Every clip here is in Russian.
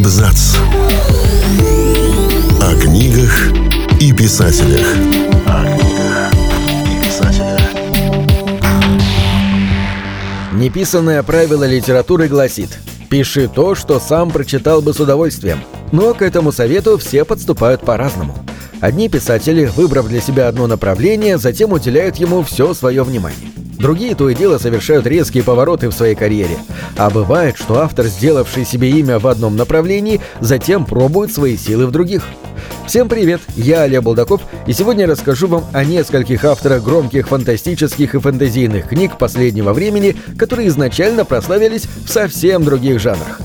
Абзац. О книгах и писателях. О книгах и писателях. Неписанное правило литературы гласит «Пиши то, что сам прочитал бы с удовольствием». Но к этому совету все подступают по-разному. Одни писатели, выбрав для себя одно направление, затем уделяют ему все свое внимание. Другие то и дело совершают резкие повороты в своей карьере. А бывает, что автор, сделавший себе имя в одном направлении, затем пробует свои силы в других. Всем привет, я Олег Булдаков, и сегодня расскажу вам о нескольких авторах громких фантастических и фэнтезийных книг последнего времени, которые изначально прославились в совсем других жанрах.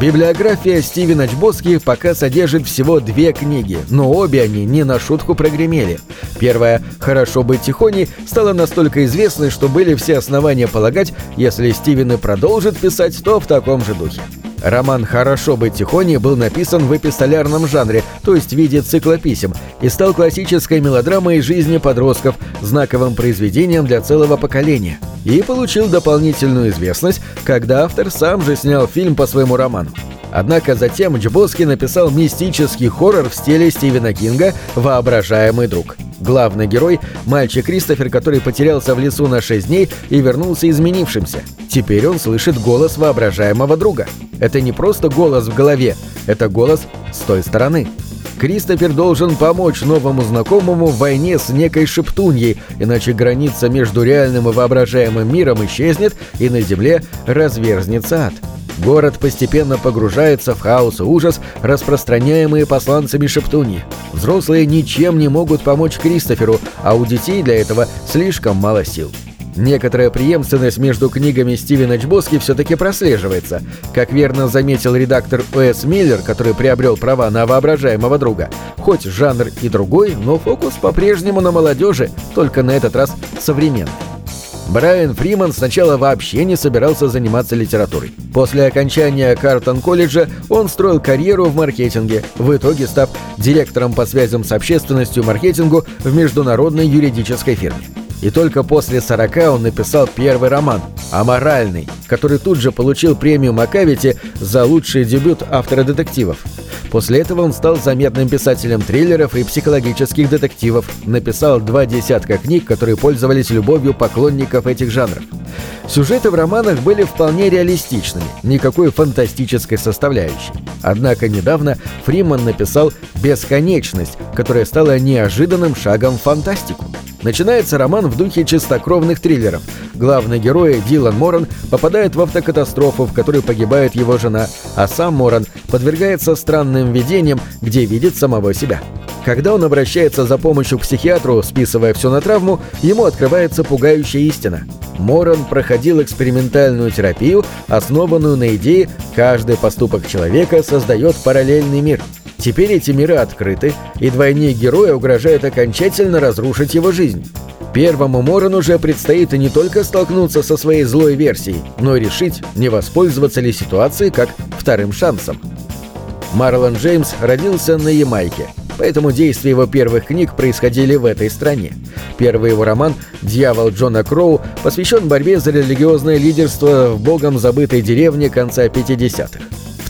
Библиография Стивена Чбоски пока содержит всего две книги, но обе они не на шутку прогремели. Первая «Хорошо быть тихоней» стала настолько известной, что были все основания полагать, если Стивен и продолжит писать, то в таком же духе. Роман «Хорошо быть тихоней» был написан в эпистолярном жанре, то есть в виде цикла писем, и стал классической мелодрамой жизни подростков, знаковым произведением для целого поколения – и получил дополнительную известность, когда автор сам же снял фильм по своему роману. Однако затем Джбоски написал мистический хоррор в стиле Стивена Кинга «Воображаемый друг». Главный герой – мальчик Кристофер, который потерялся в лесу на 6 дней и вернулся изменившимся. Теперь он слышит голос воображаемого друга. Это не просто голос в голове, это голос с той стороны. Кристофер должен помочь новому знакомому в войне с некой шептуньей, иначе граница между реальным и воображаемым миром исчезнет, и на Земле разверзнется ад. Город постепенно погружается в хаос и ужас, распространяемые посланцами шептуньи. Взрослые ничем не могут помочь Кристоферу, а у детей для этого слишком мало сил. Некоторая преемственность между книгами Стивена Чбоски все-таки прослеживается. Как верно заметил редактор О.С. Миллер, который приобрел права на воображаемого друга. Хоть жанр и другой, но фокус по-прежнему на молодежи, только на этот раз современный. Брайан Фриман сначала вообще не собирался заниматься литературой. После окончания Картон-колледжа он строил карьеру в маркетинге, в итоге став директором по связям с общественностью маркетингу в международной юридической фирме. И только после 40 он написал первый роман «Аморальный», который тут же получил премию Макавити за лучший дебют автора детективов. После этого он стал заметным писателем триллеров и психологических детективов, написал два десятка книг, которые пользовались любовью поклонников этих жанров. Сюжеты в романах были вполне реалистичными, никакой фантастической составляющей. Однако недавно Фриман написал «Бесконечность», которая стала неожиданным шагом в фантастику. Начинается роман в духе чистокровных триллеров. Главный герой Дилан Моран попадает в автокатастрофу, в которой погибает его жена, а сам Моран подвергается странным видениям, где видит самого себя. Когда он обращается за помощью к психиатру, списывая все на травму, ему открывается пугающая истина. Моран проходил экспериментальную терапию, основанную на идее «каждый поступок человека создает параллельный мир». Теперь эти миры открыты, и двойник героя угрожает окончательно разрушить его жизнь. Первому Морану уже предстоит не только столкнуться со своей злой версией, но и решить, не воспользоваться ли ситуацией как вторым шансом. Марлон Джеймс родился на Ямайке, поэтому действия его первых книг происходили в этой стране. Первый его роман «Дьявол Джона Кроу» посвящен борьбе за религиозное лидерство в богом забытой деревне конца 50-х.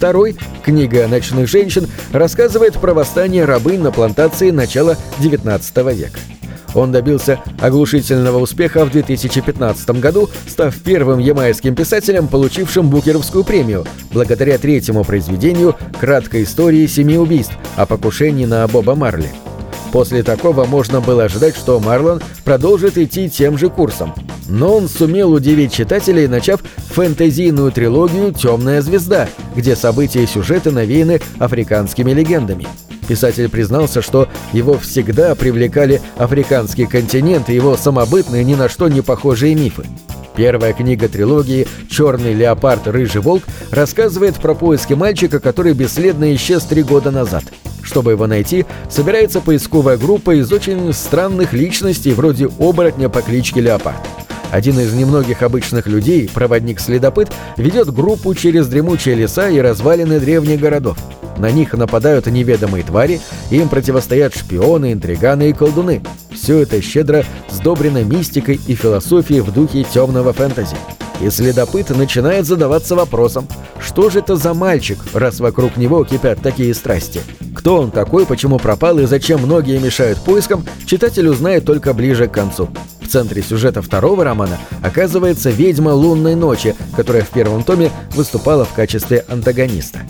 Второй, книга ночных женщин, рассказывает про восстание рабынь на плантации начала XIX века. Он добился оглушительного успеха в 2015 году, став первым ямайским писателем, получившим Букеровскую премию, благодаря третьему произведению «Краткой истории семи убийств» о покушении на Боба Марли. После такого можно было ожидать, что Марлон продолжит идти тем же курсом. Но он сумел удивить читателей, начав фэнтезийную трилогию «Темная звезда», где события и сюжеты навеяны африканскими легендами. Писатель признался, что его всегда привлекали африканский континент и его самобытные ни на что не похожие мифы. Первая книга трилогии «Черный леопард, рыжий волк» рассказывает про поиски мальчика, который бесследно исчез три года назад – чтобы его найти, собирается поисковая группа из очень странных личностей вроде оборотня по кличке Леопард. Один из немногих обычных людей, проводник-следопыт, ведет группу через дремучие леса и развалины древних городов. На них нападают неведомые твари, им противостоят шпионы, интриганы и колдуны. Все это щедро сдобрено мистикой и философией в духе темного фэнтези. И следопыт начинает задаваться вопросом, что же это за мальчик, раз вокруг него кипят такие страсти? Кто он такой, почему пропал и зачем многие мешают поискам, читатель узнает только ближе к концу. В центре сюжета второго романа оказывается ведьма лунной ночи, которая в первом томе выступала в качестве антагониста.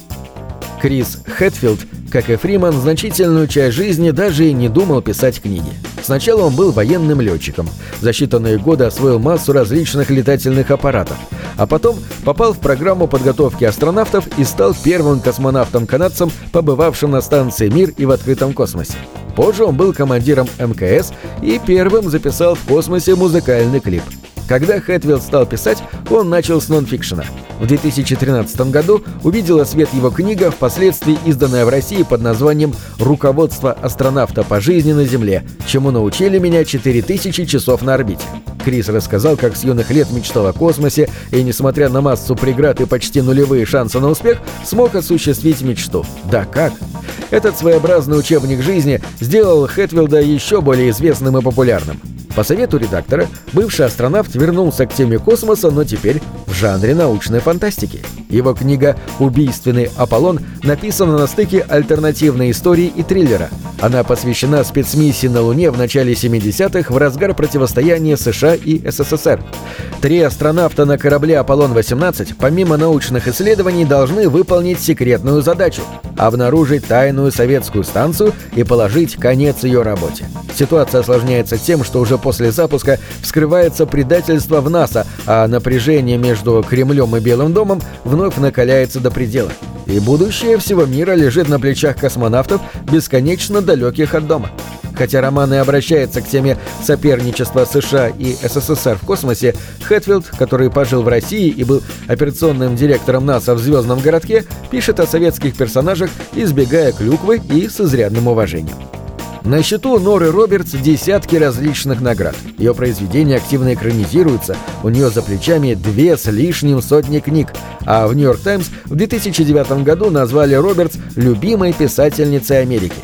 Крис Хэтфилд, как и Фриман, значительную часть жизни даже и не думал писать книги. Сначала он был военным летчиком. За считанные годы освоил массу различных летательных аппаратов. А потом попал в программу подготовки астронавтов и стал первым космонавтом-канадцем, побывавшим на станции «Мир» и в открытом космосе. Позже он был командиром МКС и первым записал в космосе музыкальный клип. Когда Хэтвилл стал писать, он начал с нонфикшена – в 2013 году увидела свет его книга, впоследствии изданная в России под названием «Руководство астронавта по жизни на Земле. Чему научили меня 4000 часов на орбите». Крис рассказал, как с юных лет мечтал о космосе и, несмотря на массу преград и почти нулевые шансы на успех, смог осуществить мечту. Да как? Этот своеобразный учебник жизни сделал Хэтвилда еще более известным и популярным. По совету редактора, бывший астронавт вернулся к теме космоса, но теперь в жанре научной фантастики. Его книга «Убийственный Аполлон» написана на стыке альтернативной истории и триллера. Она посвящена спецмиссии на Луне в начале 70-х в разгар противостояния США и СССР. Три астронавта на корабле «Аполлон-18» помимо научных исследований должны выполнить секретную задачу – обнаружить тайную советскую станцию и положить конец ее работе. Ситуация осложняется тем, что уже после запуска вскрывается предательство в НАСА, а напряжение между Кремлем и Белым домом вновь накаляется до предела. И будущее всего мира лежит на плечах космонавтов, бесконечно далеких от дома. Хотя роман и обращается к теме соперничества США и СССР в космосе, Хэтфилд, который пожил в России и был операционным директором НАСА в «Звездном городке», пишет о советских персонажах, избегая клюквы и с изрядным уважением. На счету Норы Робертс десятки различных наград. Ее произведения активно экранизируются, у нее за плечами две с лишним сотни книг, а в «Нью-Йорк Таймс» в 2009 году назвали Робертс «любимой писательницей Америки».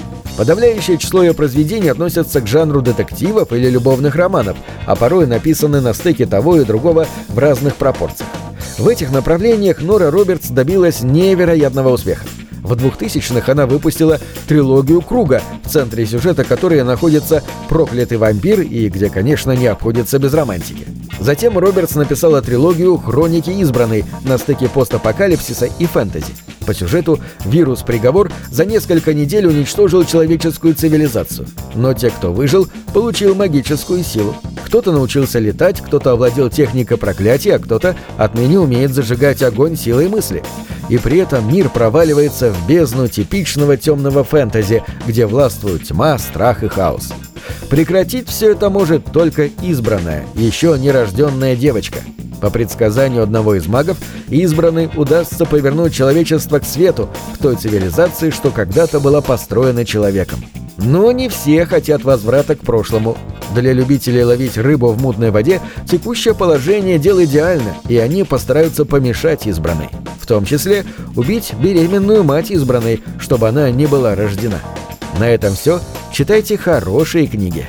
Подавляющее число ее произведений относятся к жанру детективов или любовных романов, а порой написаны на стыке того и другого в разных пропорциях. В этих направлениях Нора Робертс добилась невероятного успеха. В 2000-х она выпустила трилогию «Круга», в центре сюжета которой находится проклятый вампир и где, конечно, не обходится без романтики. Затем Робертс написала трилогию «Хроники избранной» на стыке постапокалипсиса и фэнтези. По сюжету вирус-приговор за несколько недель уничтожил человеческую цивилизацию. Но те, кто выжил, получил магическую силу. Кто-то научился летать, кто-то овладел техникой проклятия, а кто-то отныне умеет зажигать огонь силой мысли. И при этом мир проваливается в бездну типичного темного фэнтези, где властвуют тьма, страх и хаос. Прекратить все это может только избранная, еще нерожденная девочка. По предсказанию одного из магов, избранной удастся повернуть человечество к свету, к той цивилизации, что когда-то была построена человеком. Но не все хотят возврата к прошлому. Для любителей ловить рыбу в мутной воде текущее положение – дело идеально, и они постараются помешать избранной. В том числе убить беременную мать избранной, чтобы она не была рождена. На этом все. Читайте хорошие книги.